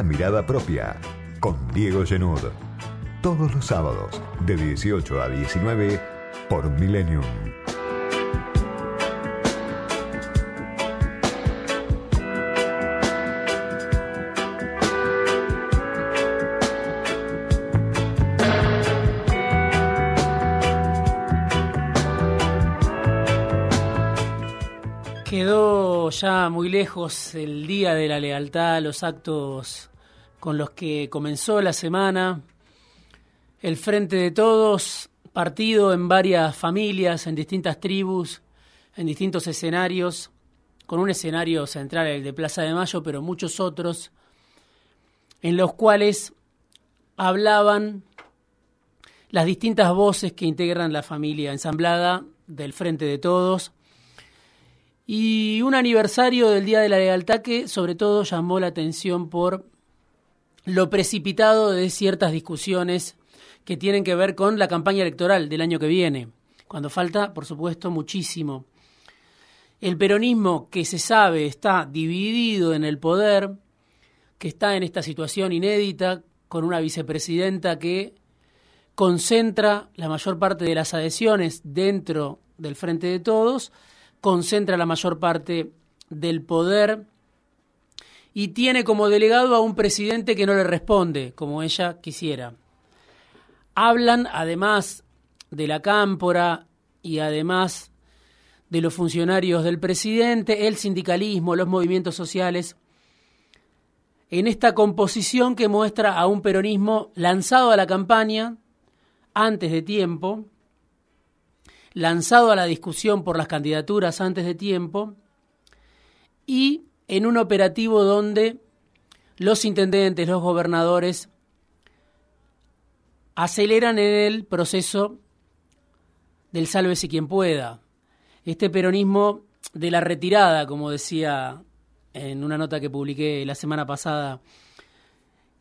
una mirada propia con Diego Genud. Todos los sábados de 18 a 19 por Millennium. Quedó ya muy lejos el Día de la Lealtad, los actos con los que comenzó la semana. El Frente de Todos, partido en varias familias, en distintas tribus, en distintos escenarios, con un escenario central, el de Plaza de Mayo, pero muchos otros, en los cuales hablaban las distintas voces que integran la familia ensamblada del Frente de Todos y un aniversario del Día de la Lealtad que sobre todo llamó la atención por lo precipitado de ciertas discusiones que tienen que ver con la campaña electoral del año que viene, cuando falta, por supuesto, muchísimo. El peronismo que se sabe está dividido en el poder, que está en esta situación inédita, con una vicepresidenta que concentra la mayor parte de las adhesiones dentro del Frente de Todos, concentra la mayor parte del poder y tiene como delegado a un presidente que no le responde como ella quisiera. Hablan además de la cámpora y además de los funcionarios del presidente, el sindicalismo, los movimientos sociales, en esta composición que muestra a un peronismo lanzado a la campaña antes de tiempo, lanzado a la discusión por las candidaturas antes de tiempo y en un operativo donde los intendentes, los gobernadores aceleran en el proceso del sálvese quien pueda. Este peronismo de la retirada, como decía en una nota que publiqué la semana pasada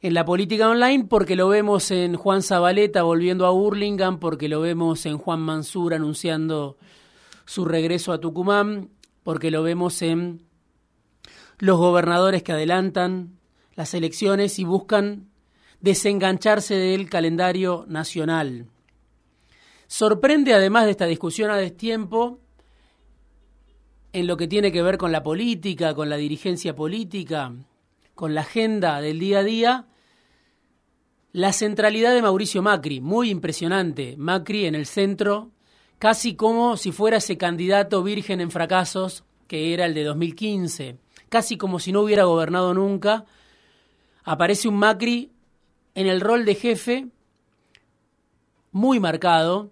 en la política online porque lo vemos en Juan Zabaleta volviendo a Burlingame, porque lo vemos en Juan Mansur anunciando su regreso a Tucumán, porque lo vemos en los gobernadores que adelantan las elecciones y buscan desengancharse del calendario nacional. Sorprende además de esta discusión a destiempo en lo que tiene que ver con la política, con la dirigencia política, con la agenda del día a día, la centralidad de Mauricio Macri, muy impresionante. Macri en el centro, casi como si fuera ese candidato virgen en fracasos que era el de 2015, casi como si no hubiera gobernado nunca. Aparece un Macri en el rol de jefe muy marcado,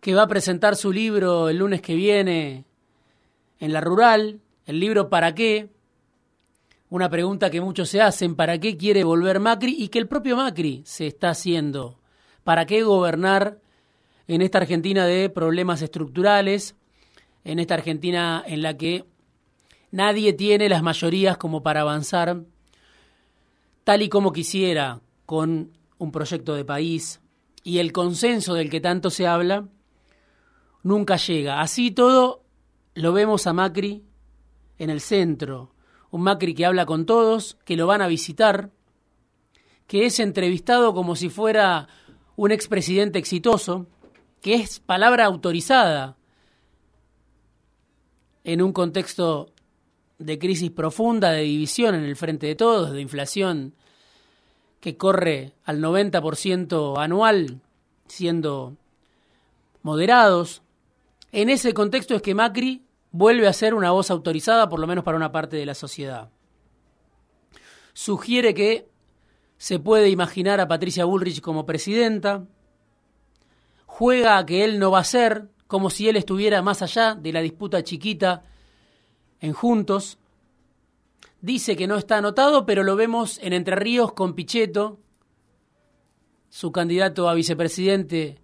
que va a presentar su libro el lunes que viene en la rural, el libro ¿Para qué? una pregunta que muchos se hacen, ¿para qué quiere volver Macri? Y que el propio Macri se está haciendo. ¿Para qué gobernar en esta Argentina de problemas estructurales? En esta Argentina en la que nadie tiene las mayorías como para avanzar tal y como quisiera con un proyecto de país y el consenso del que tanto se habla nunca llega. Así todo lo vemos a Macri en el centro, un Macri que habla con todos, que lo van a visitar, que es entrevistado como si fuera un expresidente exitoso, que es palabra autorizada en un contexto de crisis profunda, de división en el frente de todos, de inflación que corre al 90% anual, siendo moderados. En ese contexto es que Macri vuelve a ser una voz autorizada, por lo menos para una parte de la sociedad. Sugiere que se puede imaginar a Patricia Bullrich como presidenta, juega a que él no va a ser, como si él estuviera más allá de la disputa chiquita en Juntos. Dice que no está anotado, pero lo vemos en Entre Ríos con Pichetto, su candidato a vicepresidente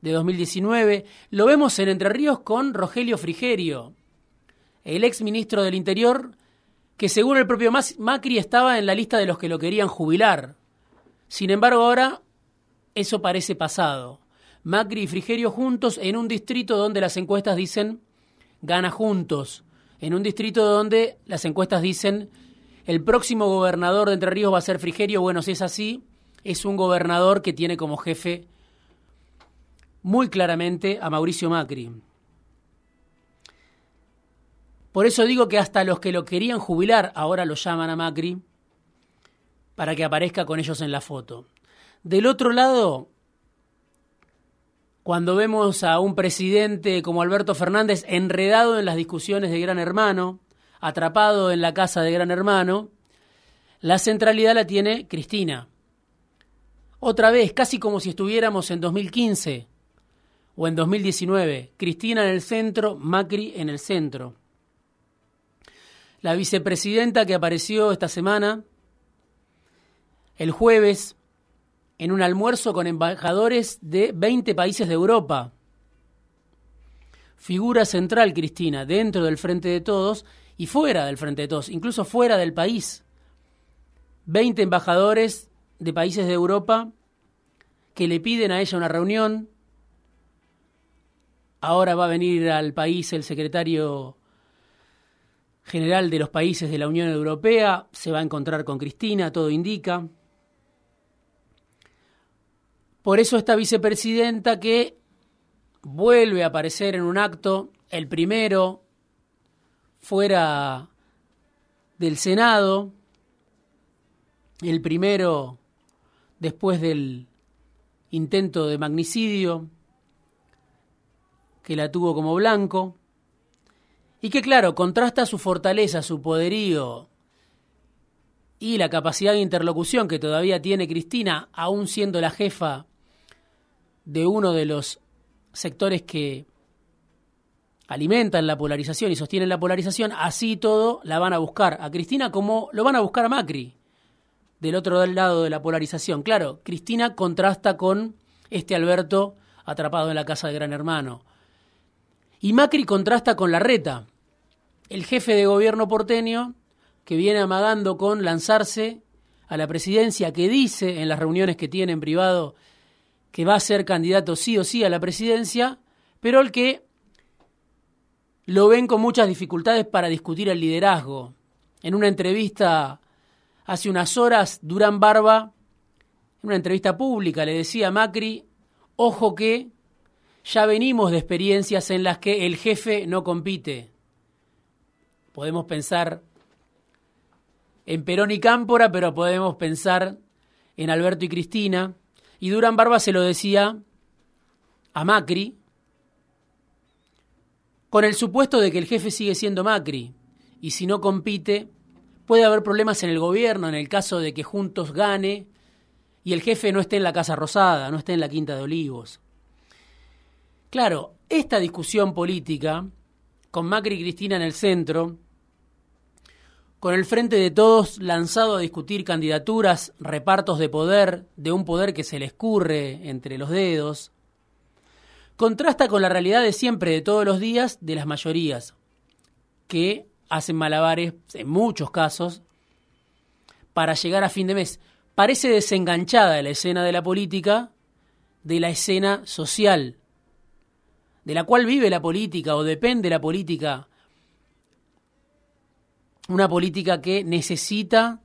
de 2019. Lo vemos en Entre Ríos con Rogelio Frigerio, el ex ministro del Interior, que según el propio Macri estaba en la lista de los que lo querían jubilar. Sin embargo, ahora eso parece pasado. Macri y Frigerio juntos en un distrito donde las encuestas dicen gana juntos, en un distrito donde las encuestas dicen el próximo gobernador de Entre Ríos va a ser Frigerio. Bueno, si es así, es un gobernador que tiene como jefe muy claramente a Mauricio Macri. Por eso digo que hasta los que lo querían jubilar ahora lo llaman a Macri para que aparezca con ellos en la foto. Del otro lado, cuando vemos a un presidente como Alberto Fernández enredado en las discusiones de Gran Hermano, atrapado en la casa de Gran Hermano, la centralidad la tiene Cristina. Otra vez, casi como si estuviéramos en 2015 o en 2019, Cristina en el centro, Macri en el centro. La vicepresidenta que apareció esta semana, el jueves, en un almuerzo con embajadores de 20 países de Europa. Figura central, Cristina, dentro del Frente de Todos y fuera del Frente de Todos, incluso fuera del país. 20 embajadores de países de Europa que le piden a ella una reunión. Ahora va a venir al país el secretario general de los países de la Unión Europea, se va a encontrar con Cristina, todo indica. Por eso esta vicepresidenta que vuelve a aparecer en un acto, el primero fuera del Senado, el primero después del intento de magnicidio, que la tuvo como blanco, y que claro, contrasta su fortaleza, su poderío y la capacidad de interlocución que todavía tiene Cristina, aún siendo la jefa de uno de los sectores que alimentan la polarización y sostienen la polarización, así todo la van a buscar a Cristina como lo van a buscar a Macri, del otro lado de la polarización. Claro, Cristina contrasta con este Alberto atrapado en la casa de Gran Hermano. Y Macri contrasta con Larreta, el jefe de gobierno porteño que viene amagando con lanzarse a la presidencia, que dice en las reuniones que tiene en privado que va a ser candidato sí o sí a la presidencia, pero el que lo ven con muchas dificultades para discutir el liderazgo. En una entrevista hace unas horas, Durán Barba, en una entrevista pública, le decía a Macri, ojo que ya venimos de experiencias en las que el jefe no compite. Podemos pensar en Perón y Cámpora, pero podemos pensar en Alberto y Cristina. Y Durán Barba se lo decía a Macri, con el supuesto de que el jefe sigue siendo Macri, y si no compite, puede haber problemas en el gobierno en el caso de que Juntos gane y el jefe no esté en la Casa Rosada, no esté en la Quinta de Olivos. Claro, esta discusión política, con Macri y Cristina en el centro, con el Frente de Todos lanzado a discutir candidaturas, repartos de poder, de un poder que se le escurre entre los dedos, contrasta con la realidad de siempre, de todos los días, de las mayorías, que hacen malabares, en muchos casos, para llegar a fin de mes. Parece desenganchada la escena de la política de la escena social, de la cual vive la política o depende la política una política que necesita,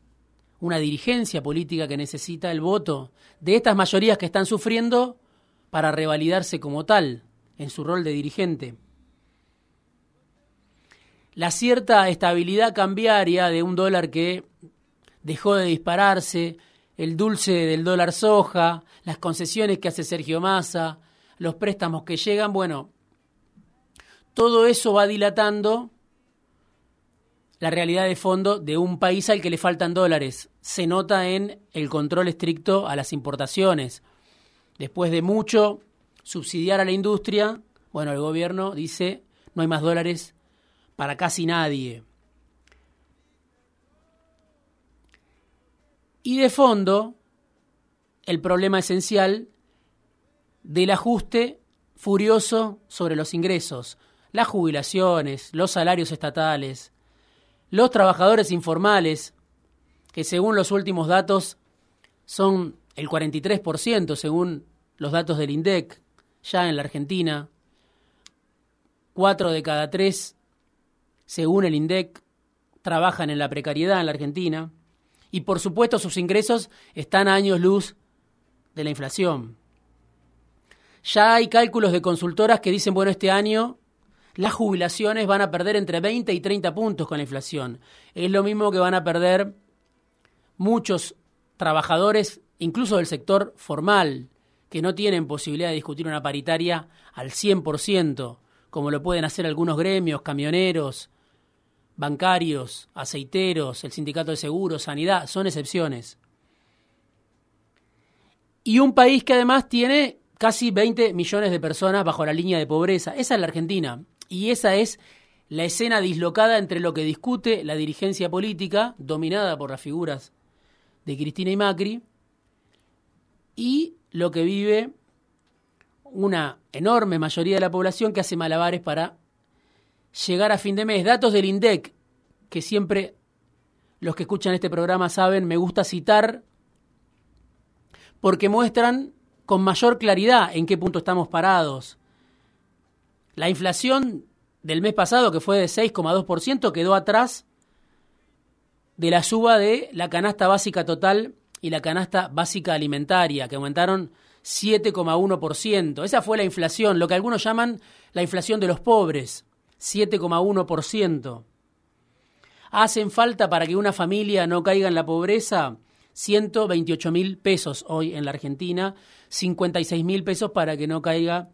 una dirigencia política que necesita el voto de estas mayorías que están sufriendo para revalidarse como tal en su rol de dirigente. La cierta estabilidad cambiaria de un dólar que dejó de dispararse, el dulce del dólar soja, las concesiones que hace Sergio Massa, los préstamos que llegan, bueno, todo eso va dilatando la realidad de fondo de un país al que le faltan dólares. Se nota en el control estricto a las importaciones. Después de mucho subsidiar a la industria, bueno, el gobierno dice no hay más dólares para casi nadie. Y de fondo, el problema esencial del ajuste furioso sobre los ingresos, las jubilaciones, los salarios estatales, los trabajadores informales, que según los últimos datos son el 43%, según los datos del INDEC, ya en la Argentina, cuatro de cada tres, según el INDEC, trabajan en la precariedad en la Argentina y por supuesto sus ingresos están a años luz de la inflación. Ya hay cálculos de consultoras que dicen, bueno, este año las jubilaciones van a perder entre 20 y 30 puntos con la inflación. Es lo mismo que van a perder muchos trabajadores, incluso del sector formal, que no tienen posibilidad de discutir una paritaria al 100%, como lo pueden hacer algunos gremios, camioneros, bancarios, aceiteros, el sindicato de seguros, sanidad, son excepciones. Y un país que además tiene casi 20 millones de personas bajo la línea de pobreza. Esa es la Argentina. Y esa es la escena dislocada entre lo que discute la dirigencia política, dominada por las figuras de Cristina y Macri, y lo que vive una enorme mayoría de la población que hace malabares para llegar a fin de mes. Datos del INDEC, que siempre los que escuchan este programa saben, me gusta citar, porque muestran con mayor claridad en qué punto estamos parados. La inflación del mes pasado, que fue de 6,2%, quedó atrás de la suba de la canasta básica total y la canasta básica alimentaria, que aumentaron 7,1%. Esa fue la inflación, lo que algunos llaman la inflación de los pobres, 7,1%. Hacen falta para que una familia no caiga en la pobreza 128 mil pesos hoy en la Argentina, 56 mil pesos para que no caiga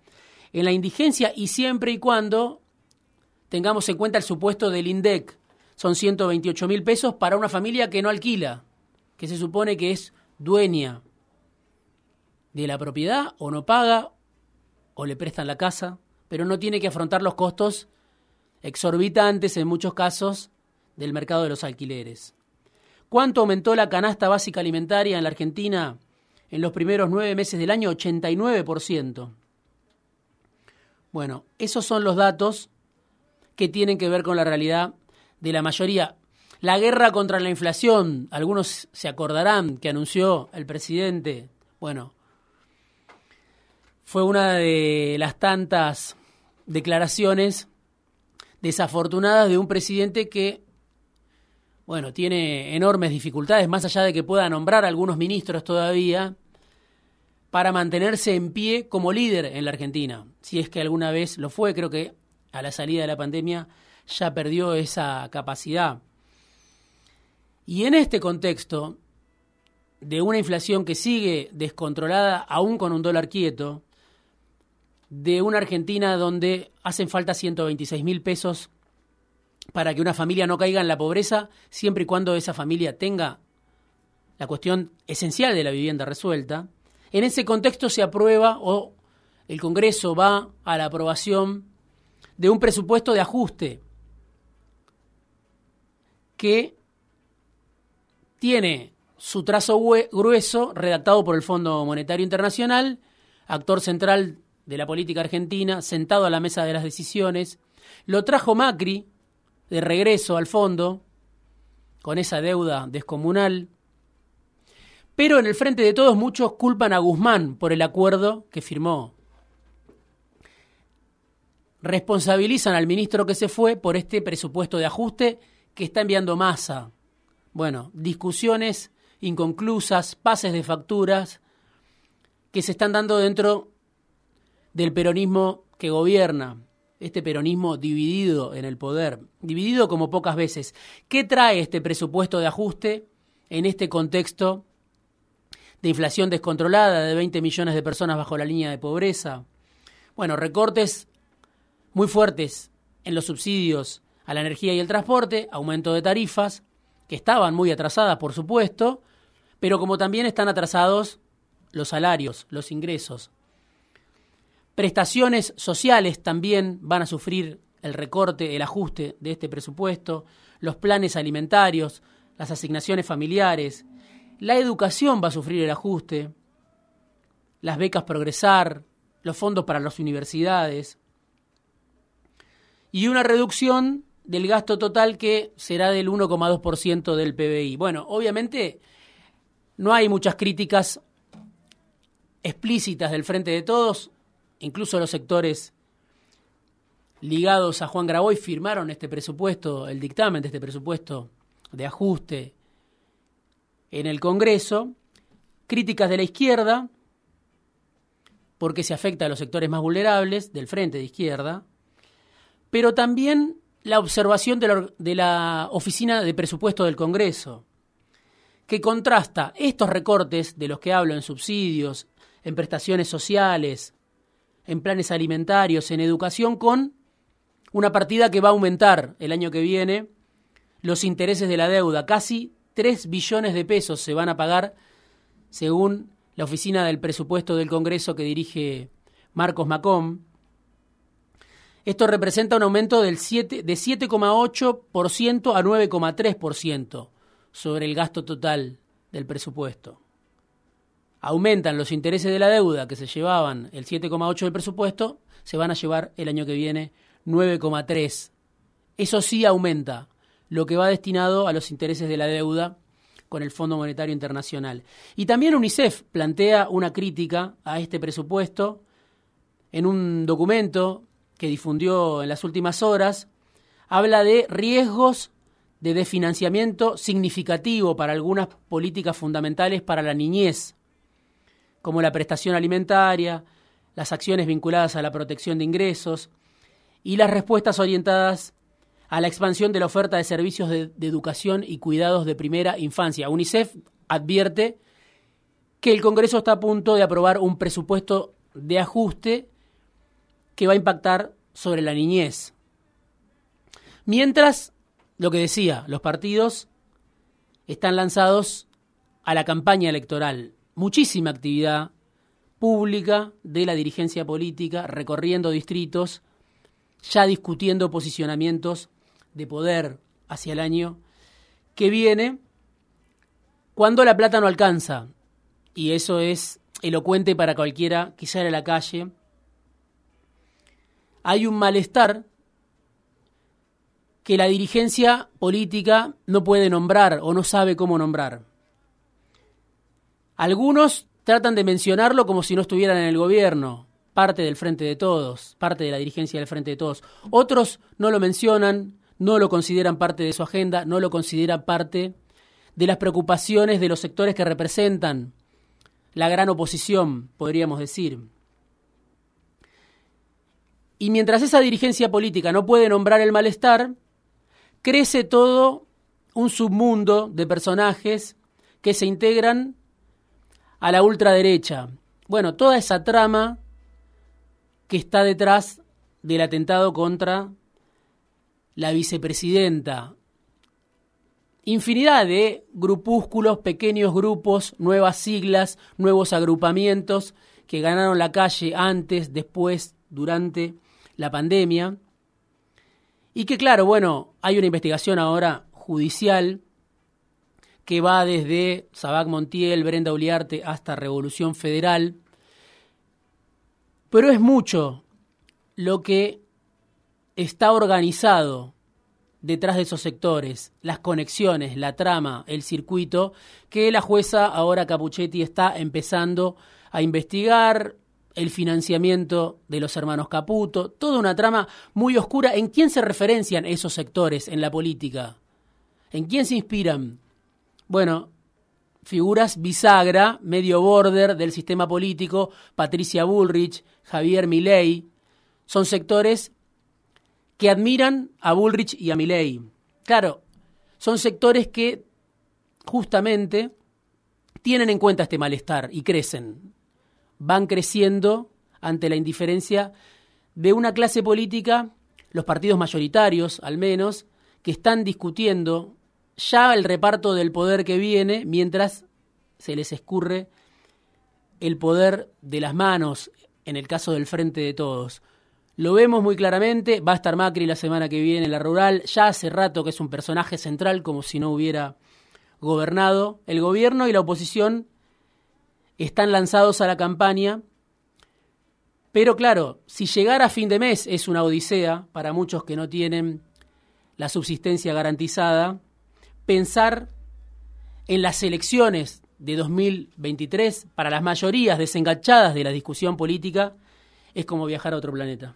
en la indigencia y siempre y cuando tengamos en cuenta el supuesto del INDEC. Son 128 mil pesos para una familia que no alquila, que se supone que es dueña de la propiedad o no paga o le prestan la casa, pero no tiene que afrontar los costos exorbitantes en muchos casos del mercado de los alquileres. ¿Cuánto aumentó la canasta básica alimentaria en la Argentina en los primeros nueve meses del año? 89%. Bueno, esos son los datos que tienen que ver con la realidad de la mayoría. La guerra contra la inflación, algunos se acordarán que anunció el presidente, bueno, fue una de las tantas declaraciones desafortunadas de un presidente que, bueno, tiene enormes dificultades, más allá de que pueda nombrar algunos ministros todavía, para mantenerse en pie como líder en la Argentina. Si es que alguna vez lo fue, creo que a la salida de la pandemia ya perdió esa capacidad. Y en este contexto de una inflación que sigue descontrolada aún con un dólar quieto, de una Argentina donde hacen falta 126 mil pesos para que una familia no caiga en la pobreza, siempre y cuando esa familia tenga la cuestión esencial de la vivienda resuelta. En ese contexto se aprueba o el Congreso va a la aprobación de un presupuesto de ajuste que tiene su trazo grueso redactado por el Fondo Monetario Internacional, actor central de la política argentina, sentado a la mesa de las decisiones. Lo trajo Macri de regreso al fondo, con esa deuda descomunal. Pero en el frente de todos muchos culpan a Guzmán por el acuerdo que firmó. Responsabilizan al ministro que se fue por este presupuesto de ajuste que está enviando masa. Bueno, discusiones inconclusas, pases de facturas que se están dando dentro del peronismo que gobierna, este peronismo dividido en el poder, dividido como pocas veces. ¿Qué trae este presupuesto de ajuste en este contexto de inflación descontrolada de 20 millones de personas bajo la línea de pobreza? Bueno, recortes muy fuertes en los subsidios a la energía y el transporte, aumento de tarifas, que estaban muy atrasadas, por supuesto, pero como también están atrasados los salarios, los ingresos. Prestaciones sociales también van a sufrir el recorte, el ajuste de este presupuesto, los planes alimentarios, las asignaciones familiares, la educación va a sufrir el ajuste, las becas progresar, los fondos para las universidades y una reducción del gasto total que será del 1,2% del PBI. Bueno, obviamente no hay muchas críticas explícitas del Frente de Todos, incluso los sectores ligados a Juan Graboy firmaron este presupuesto, el dictamen de este presupuesto de ajuste en el Congreso, críticas de la izquierda, porque se afecta a los sectores más vulnerables del frente de izquierda, pero también la observación de la, de la Oficina de Presupuesto del Congreso, que contrasta estos recortes de los que hablo en subsidios, en prestaciones sociales, en planes alimentarios, en educación, con una partida que va a aumentar el año que viene los intereses de la deuda. Casi 3 billones de pesos se van a pagar según la oficina del presupuesto del Congreso que dirige Marcos Macom. Esto representa un aumento del 7, de 7,8% a 9,3% sobre el gasto total del presupuesto. Aumentan los intereses de la deuda que se llevaban el 7,8% del presupuesto, se van a llevar el año que viene 9,3. Eso sí aumenta lo que va destinado a los intereses de la deuda con el Fondo Monetario Internacional. Y también UNICEF plantea una crítica a este presupuesto en un documento que difundió en las últimas horas. Habla de riesgos de desfinanciamiento significativo para algunas políticas fundamentales para la niñez, como la prestación alimentaria, las acciones vinculadas a la protección de ingresos, y las respuestas orientadas a la expansión de la oferta de servicios de, educación y cuidados de primera infancia. UNICEF advierte que el Congreso está a punto de aprobar un presupuesto de ajuste que va a impactar sobre la niñez. Mientras, lo que decía, los partidos están lanzados a la campaña electoral. Muchísima actividad pública de la dirigencia política recorriendo distritos ya discutiendo posicionamientos de poder hacia el año que viene, cuando la plata no alcanza, y eso es elocuente para cualquiera que sale a la calle, hay un malestar que la dirigencia política no puede nombrar o no sabe cómo nombrar. Algunos tratan de mencionarlo como si no estuvieran en el gobierno, parte del Frente de Todos, parte de la dirigencia del Frente de Todos. Otros no lo mencionan, no lo consideran parte de su agenda, no lo consideran parte de las preocupaciones de los sectores que representan la gran oposición, podríamos decir. Y mientras esa dirigencia política no puede nombrar el malestar, crece todo un submundo de personajes que se integran a la ultraderecha. Bueno, toda esa trama que está detrás del atentado contra la vicepresidenta. Infinidad de grupúsculos, pequeños grupos, nuevas siglas, nuevos agrupamientos que ganaron la calle antes, después, durante la pandemia. Y que claro, bueno, hay una investigación ahora judicial que va desde Sabac Montiel, Brenda Uliarte hasta Revolución Federal, pero es mucho lo que está organizado detrás de esos sectores, las conexiones, la trama, el circuito, que la jueza ahora Capuchetti está empezando a investigar, el financiamiento de los hermanos Caputo, toda una trama muy oscura. ¿En quién se referencian esos sectores en la política? ¿En quién se inspiran? Bueno, figuras bisagra, medio border del sistema político, Patricia Bullrich, Javier Milei, son sectores que admiran a Bullrich y a Milei. Claro, son sectores que justamente tienen en cuenta este malestar y crecen. Van creciendo ante la indiferencia de una clase política, los partidos mayoritarios al menos, que están discutiendo ya el reparto del poder que viene mientras se les escurre el poder de las manos, en el caso del Frente de Todos. Lo vemos muy claramente, va a estar Macri la semana que viene en la rural, ya hace rato que es un personaje central como si no hubiera gobernado. El gobierno y la oposición están lanzados a la campaña, pero claro, si llegara a fin de mes es una odisea para muchos que no tienen la subsistencia garantizada, pensar en las elecciones de 2023 para las mayorías desenganchadas de la discusión política es como viajar a otro planeta.